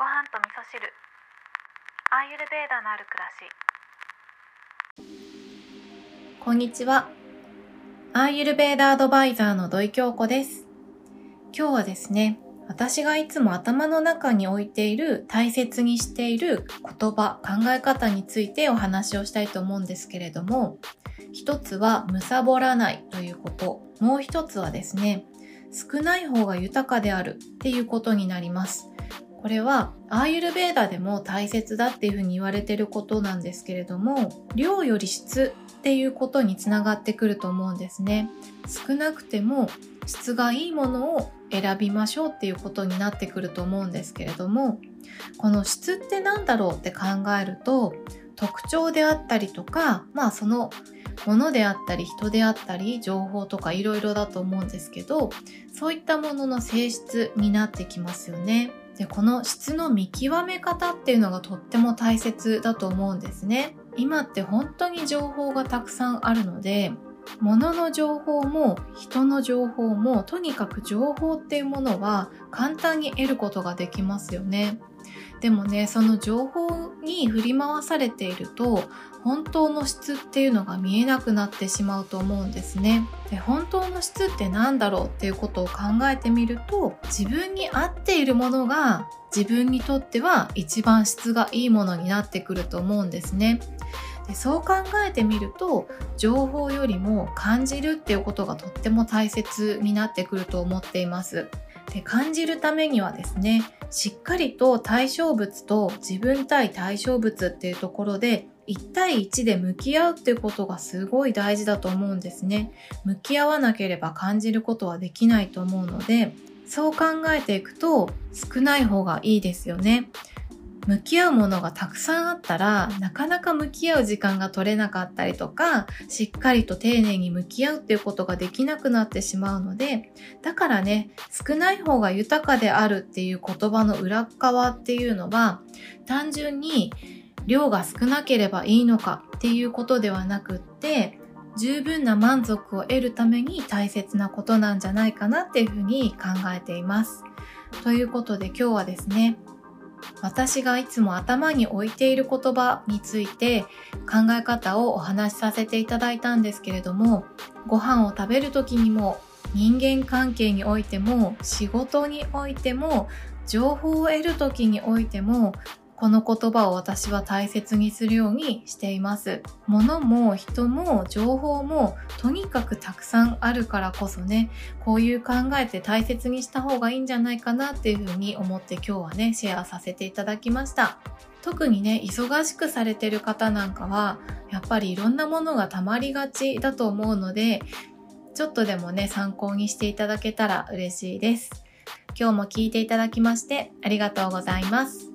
ご飯と味噌汁アーユルベーダのある暮らしこんにちは。アーユルベーダアドバイザーの土井京子です。今日はですね、私がいつも頭の中に置いている大切にしている言葉、考え方についてお話をしたいと思うんですけれども、一つは貪らないということ、もう一つはですね、少ない方が豊かであるっていうことになります。これはアーユルベーダでも大切だっていうふうに言われてることなんですけれども量より質っていうことにつながってくると思うんですね少なくても質がいいものを選びましょうっていうことになってくると思うんですけれどもこの質って何だろうって考えると特徴であったりとかまあそのものであったり人であったり情報とかいろいろだと思うんですけどそういったものの性質になってきますよね。でこの質の見極め方っていうのがとっても大切だと思うんですね。今って本当に情報がたくさんあるので物の情報も人の情報もとにかく情報っていうものは簡単に得ることができますよね。でもねその情報に振り回されていると本当の質っていうのが見えなくなってしまうと思うんですね。で本当の質って何だろうっていうことを考えてみると自分に合っているものが自分にとっては一番質がいいものになってくると思うんですね。でそう考えてみると情報よりも感じるっていうことがとっても大切になってくると思っています。で感じるためにはですねしっかりと対象物と自分対対象物っていうところで1対1で向き合うっていうことがすごい大事だと思うんですね。向き合わなければ感じることはできないと思うのでそう考えていくと少ない方がいいですよね。向き合うものがたくさんあったらなかなか向き合う時間が取れなかったりとかしっかりと丁寧に向き合うっていうことができなくなってしまうのでだからね少ない方が豊かであるっていう言葉の裏側っていうのは単純に量が少なければいいのかっていうことではなくって十分な満足を得るために大切なことなんじゃないかなっていうふうに考えています。ということで今日はですね私がいつも頭に置いている言葉について考え方をお話しさせていただいたんですけれどもご飯を食べる時にも人間関係においても仕事においても情報を得る時においてもこの言葉を私は大切にするようにしています。物も人も情報もとにかくたくさんあるからこそね、こういう考えて大切にした方がいいんじゃないかなっていうふうに思って今日はね、シェアさせていただきました。特にね、忙しくされてる方なんかは、やっぱりいろんなものが溜まりがちだと思うので、ちょっとでもね、参考にしていただけたら嬉しいです。今日も聞いていただきましてありがとうございます。